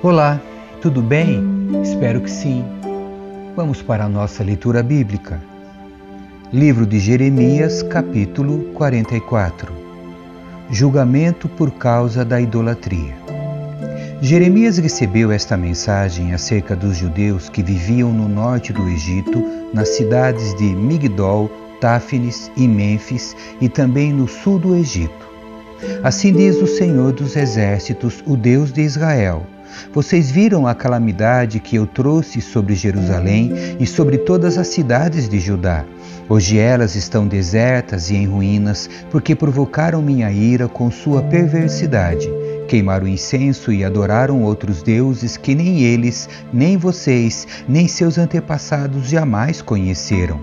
Olá, tudo bem? Espero que sim. Vamos para a nossa leitura bíblica. Livro de Jeremias, capítulo 44 Julgamento por causa da idolatria. Jeremias recebeu esta mensagem acerca dos judeus que viviam no norte do Egito, nas cidades de Migdol, Táfnis e Mênfis, e também no sul do Egito. Assim diz o Senhor dos Exércitos, o Deus de Israel vocês viram a calamidade que eu trouxe sobre Jerusalém e sobre todas as cidades de Judá. Hoje elas estão desertas e em ruínas, porque provocaram minha ira com sua perversidade. Queimaram incenso e adoraram outros deuses que nem eles, nem vocês, nem seus antepassados jamais conheceram.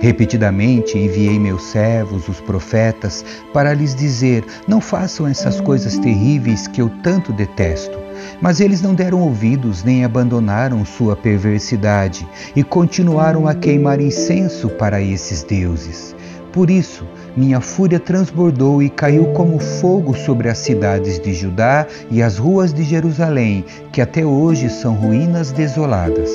Repetidamente enviei meus servos, os profetas, para lhes dizer: Não façam essas coisas terríveis que eu tanto detesto. Mas eles não deram ouvidos nem abandonaram sua perversidade e continuaram a queimar incenso para esses deuses. Por isso, minha fúria transbordou e caiu como fogo sobre as cidades de Judá e as ruas de Jerusalém, que até hoje são ruínas desoladas.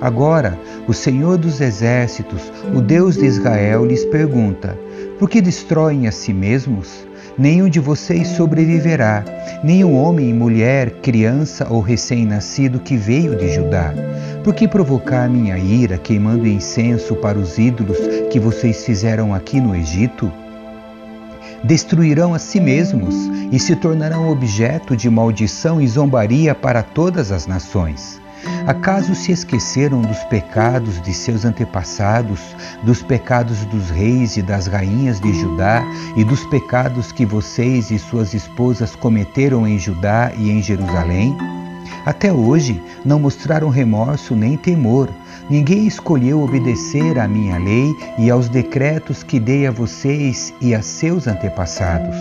Agora, o Senhor dos Exércitos, o Deus de Israel, lhes pergunta: Por que destroem a si mesmos? nenhum de vocês sobreviverá, nenhum homem, mulher, criança ou recém-nascido que veio de Judá. Por que provocar minha ira queimando incenso para os ídolos que vocês fizeram aqui no Egito? Destruirão a si mesmos e se tornarão objeto de maldição e zombaria para todas as nações. Acaso se esqueceram dos pecados de seus antepassados, dos pecados dos reis e das rainhas de Judá e dos pecados que vocês e suas esposas cometeram em Judá e em Jerusalém? Até hoje não mostraram remorso nem temor. Ninguém escolheu obedecer à minha lei e aos decretos que dei a vocês e a seus antepassados.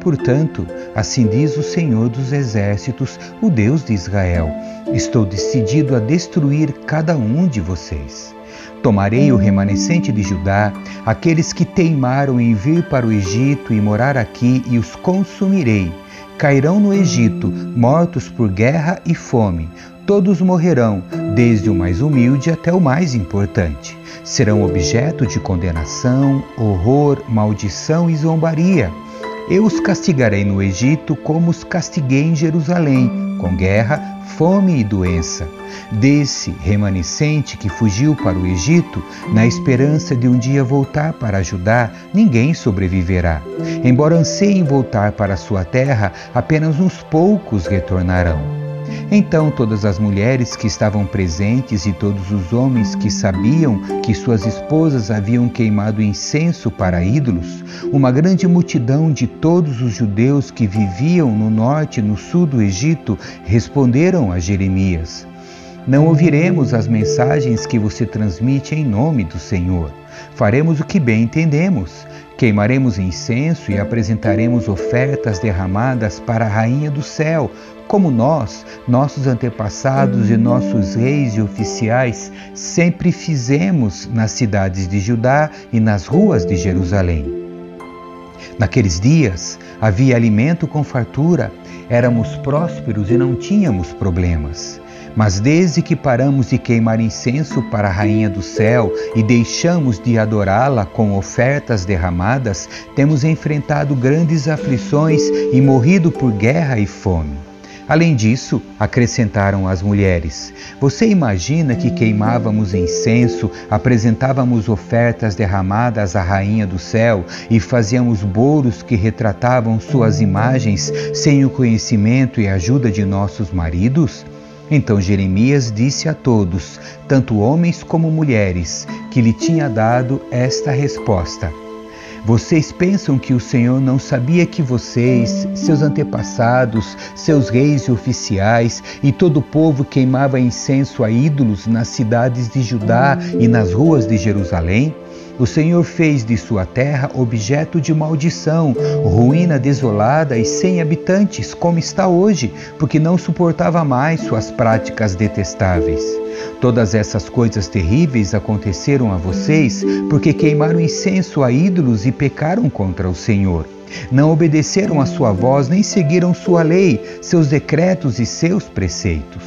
Portanto, assim diz o Senhor dos Exércitos, o Deus de Israel: Estou decidido a destruir cada um de vocês. Tomarei o remanescente de Judá, aqueles que teimaram em vir para o Egito e morar aqui, e os consumirei. Cairão no Egito, mortos por guerra e fome. Todos morrerão, desde o mais humilde até o mais importante. Serão objeto de condenação, horror, maldição e zombaria. Eu os castigarei no Egito como os castiguei em Jerusalém, com guerra, fome e doença. Desse remanescente que fugiu para o Egito, na esperança de um dia voltar para Judá, ninguém sobreviverá. Embora anseiem voltar para sua terra, apenas uns poucos retornarão. Então todas as mulheres que estavam presentes e todos os homens que sabiam que suas esposas haviam queimado incenso para ídolos, uma grande multidão de todos os judeus que viviam no norte e no sul do Egito responderam a Jeremias: Não ouviremos as mensagens que você transmite em nome do Senhor. Faremos o que bem entendemos. Queimaremos incenso e apresentaremos ofertas derramadas para a Rainha do Céu, como nós, nossos antepassados e nossos reis e oficiais sempre fizemos nas cidades de Judá e nas ruas de Jerusalém. Naqueles dias havia alimento com fartura, éramos prósperos e não tínhamos problemas. Mas desde que paramos de queimar incenso para a Rainha do Céu e deixamos de adorá-la com ofertas derramadas, temos enfrentado grandes aflições e morrido por guerra e fome. Além disso, acrescentaram as mulheres: Você imagina que queimávamos incenso, apresentávamos ofertas derramadas à Rainha do Céu e fazíamos bolos que retratavam suas imagens sem o conhecimento e ajuda de nossos maridos? Então Jeremias disse a todos, tanto homens como mulheres, que lhe tinha dado esta resposta. Vocês pensam que o Senhor não sabia que vocês, seus antepassados, seus reis e oficiais e todo o povo queimava incenso a ídolos nas cidades de Judá e nas ruas de Jerusalém? O Senhor fez de sua terra objeto de maldição, ruína desolada e sem habitantes, como está hoje, porque não suportava mais suas práticas detestáveis. Todas essas coisas terríveis aconteceram a vocês porque queimaram incenso a ídolos e pecaram contra o Senhor. Não obedeceram a sua voz, nem seguiram sua lei, seus decretos e seus preceitos.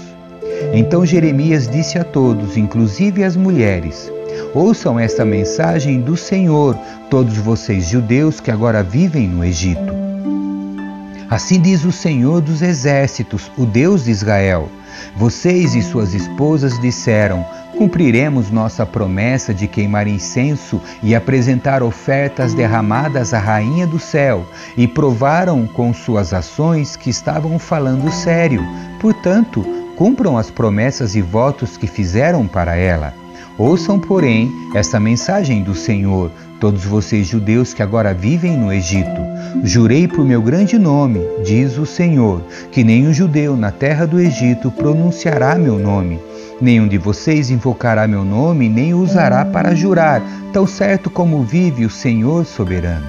Então Jeremias disse a todos, inclusive às mulheres: Ouçam esta mensagem do Senhor, todos vocês judeus que agora vivem no Egito. Assim diz o Senhor dos Exércitos, o Deus de Israel: Vocês e suas esposas disseram: Cumpriremos nossa promessa de queimar incenso e apresentar ofertas derramadas à Rainha do Céu, e provaram com suas ações que estavam falando sério. Portanto, cumpram as promessas e votos que fizeram para ela. Ouçam, porém, esta mensagem do Senhor, todos vocês judeus que agora vivem no Egito. Jurei por meu grande nome, diz o Senhor, que nenhum judeu na terra do Egito pronunciará meu nome. Nenhum de vocês invocará meu nome, nem usará para jurar, tão certo como vive o Senhor soberano.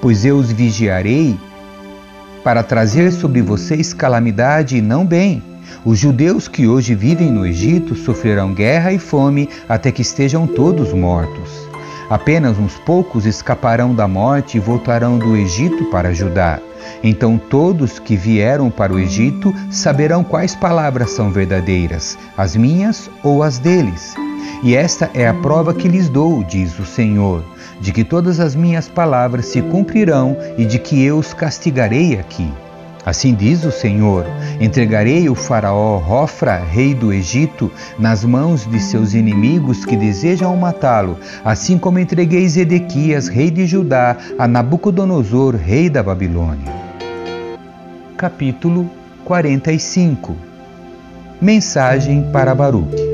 Pois eu os vigiarei para trazer sobre vocês calamidade e não bem os judeus que hoje vivem no Egito sofrerão guerra e fome até que estejam todos mortos. Apenas uns poucos escaparão da morte e voltarão do Egito para Judá. Então todos que vieram para o Egito saberão quais palavras são verdadeiras, as minhas ou as deles. E esta é a prova que lhes dou, diz o Senhor, de que todas as minhas palavras se cumprirão e de que eu os castigarei aqui. Assim diz o Senhor: entregarei o Faraó Rofra, rei do Egito, nas mãos de seus inimigos que desejam matá-lo, assim como entreguei Zedequias, rei de Judá, a Nabucodonosor, rei da Babilônia. Capítulo 45 Mensagem para Baruque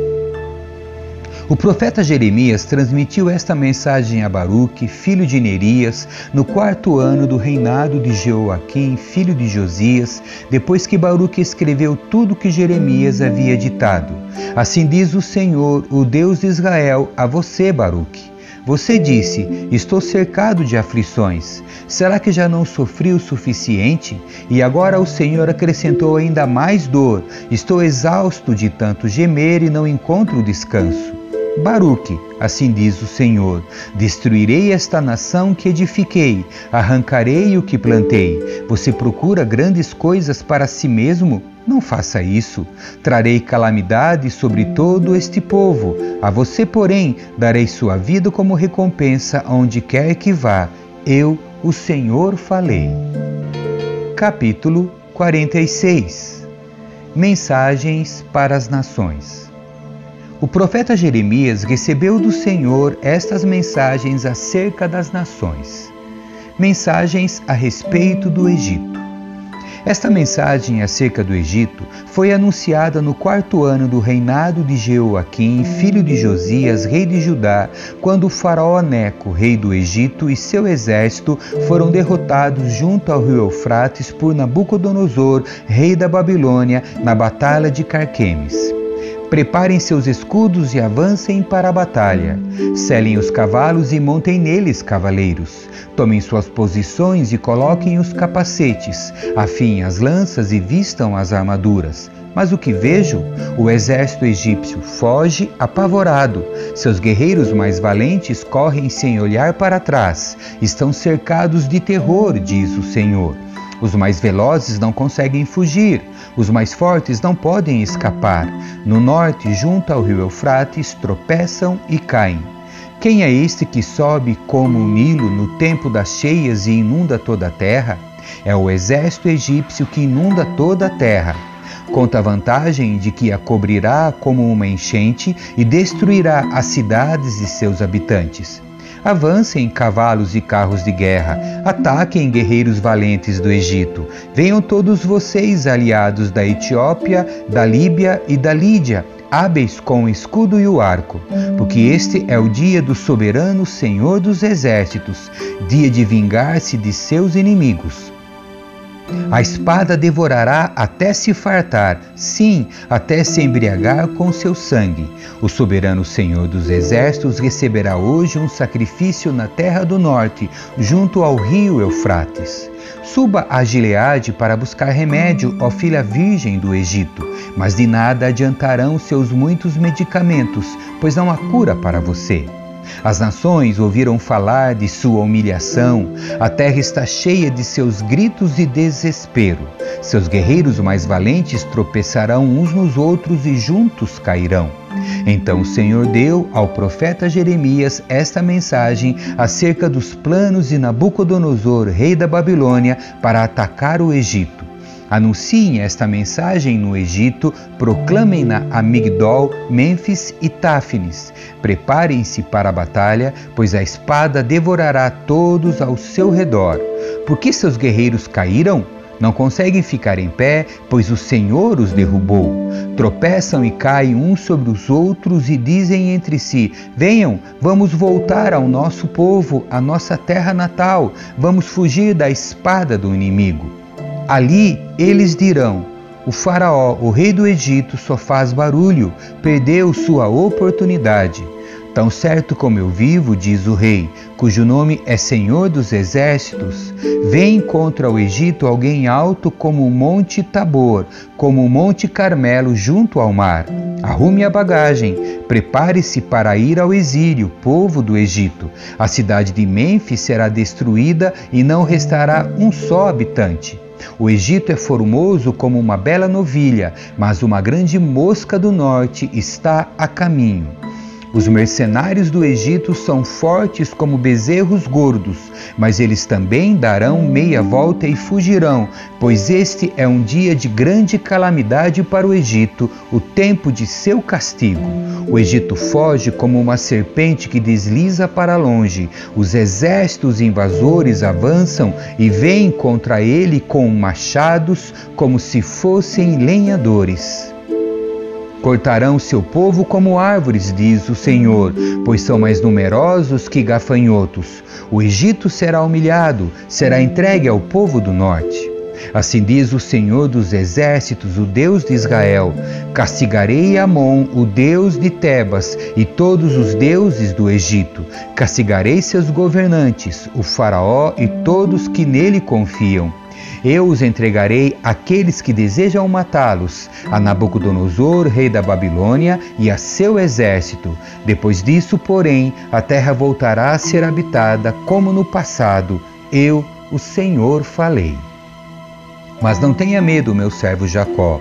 o profeta Jeremias transmitiu esta mensagem a Baruque, filho de Nerias, no quarto ano do reinado de Jeoaquim, filho de Josias, depois que Baruque escreveu tudo que Jeremias havia ditado. Assim diz o Senhor, o Deus de Israel, a você, Baruque. Você disse: Estou cercado de aflições. Será que já não sofri o suficiente? E agora o Senhor acrescentou ainda mais dor. Estou exausto de tanto gemer e não encontro descanso. Baruque, assim diz o Senhor: Destruirei esta nação que edifiquei, arrancarei o que plantei. Você procura grandes coisas para si mesmo? Não faça isso. Trarei calamidade sobre todo este povo. A você, porém, darei sua vida como recompensa aonde quer que vá. Eu, o Senhor, falei. Capítulo 46 Mensagens para as Nações o profeta Jeremias recebeu do Senhor estas mensagens acerca das nações, mensagens a respeito do Egito. Esta mensagem acerca do Egito foi anunciada no quarto ano do reinado de Jeoaquim, filho de Josias, rei de Judá, quando o faraó Neco, rei do Egito, e seu exército foram derrotados junto ao rio Eufrates por Nabucodonosor, rei da Babilônia, na batalha de Carquemes. Preparem seus escudos e avancem para a batalha. Selem os cavalos e montem neles, cavaleiros. Tomem suas posições e coloquem os capacetes. Afiem as lanças e vistam as armaduras. Mas o que vejo? O exército egípcio foge apavorado. Seus guerreiros mais valentes correm sem olhar para trás. Estão cercados de terror, diz o Senhor. Os mais velozes não conseguem fugir. Os mais fortes não podem escapar. No norte, junto ao rio Eufrates, tropeçam e caem. Quem é este que sobe como o Nilo no tempo das cheias e inunda toda a terra? É o exército egípcio que inunda toda a terra. Conta a vantagem de que a cobrirá como uma enchente e destruirá as cidades e seus habitantes. Avancem cavalos e carros de guerra, ataquem guerreiros valentes do Egito. Venham todos vocês, aliados da Etiópia, da Líbia e da Lídia, hábeis com o escudo e o arco, porque este é o dia do soberano Senhor dos exércitos, dia de vingar-se de seus inimigos. A espada devorará até se fartar, sim, até se embriagar com seu sangue. O soberano Senhor dos Exércitos receberá hoje um sacrifício na terra do norte, junto ao rio Eufrates. Suba a Gileade para buscar remédio, ó filha virgem do Egito, mas de nada adiantarão seus muitos medicamentos, pois não há cura para você. As nações ouviram falar de sua humilhação, a terra está cheia de seus gritos de desespero. Seus guerreiros mais valentes tropeçarão uns nos outros e juntos cairão. Então o Senhor deu ao profeta Jeremias esta mensagem acerca dos planos de Nabucodonosor, rei da Babilônia, para atacar o Egito. Anunciem esta mensagem no Egito, proclamem-na a Migdol, Mênfis e Táfnis. Preparem-se para a batalha, pois a espada devorará todos ao seu redor. Por que seus guerreiros caíram? Não conseguem ficar em pé, pois o Senhor os derrubou. Tropeçam e caem uns sobre os outros e dizem entre si: Venham, vamos voltar ao nosso povo, à nossa terra natal, vamos fugir da espada do inimigo. Ali eles dirão: O Faraó, o rei do Egito, só faz barulho, perdeu sua oportunidade. Tão certo como eu vivo, diz o rei, cujo nome é Senhor dos Exércitos, vem contra o Egito alguém alto como o Monte Tabor, como o Monte Carmelo junto ao mar. Arrume a bagagem, prepare-se para ir ao exílio, povo do Egito. A cidade de Mênfis será destruída e não restará um só habitante. O Egito é formoso como uma bela novilha, mas uma grande mosca do norte está a caminho. Os mercenários do Egito são fortes como bezerros gordos, mas eles também darão meia volta e fugirão, pois este é um dia de grande calamidade para o Egito, o tempo de seu castigo. O Egito foge como uma serpente que desliza para longe. Os exércitos invasores avançam e vêm contra ele com machados, como se fossem lenhadores. Cortarão seu povo como árvores, diz o Senhor, pois são mais numerosos que gafanhotos. O Egito será humilhado, será entregue ao povo do norte. Assim diz o Senhor dos Exércitos, o Deus de Israel: Castigarei Amon, o Deus de Tebas, e todos os deuses do Egito. Castigarei seus governantes, o Faraó e todos que nele confiam eu os entregarei àqueles que desejam matá-los, a Nabucodonosor, rei da Babilônia, e a seu exército. Depois disso, porém, a terra voltará a ser habitada como no passado. Eu, o Senhor, falei. Mas não tenha medo, meu servo Jacó.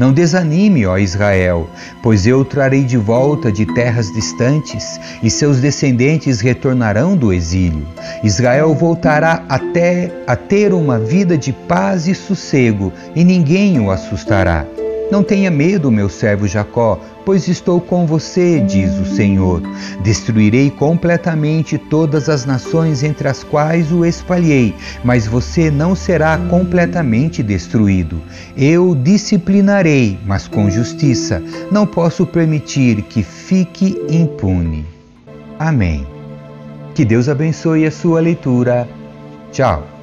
Não desanime, ó Israel, pois eu o trarei de volta de terras distantes e seus descendentes retornarão do exílio. Israel voltará até a ter uma vida de paz e sossego, e ninguém o assustará. Não tenha medo, meu servo Jacó, pois estou com você, diz o Senhor. Destruirei completamente todas as nações entre as quais o espalhei, mas você não será completamente destruído. Eu disciplinarei, mas com justiça. Não posso permitir que fique impune. Amém. Que Deus abençoe a sua leitura. Tchau.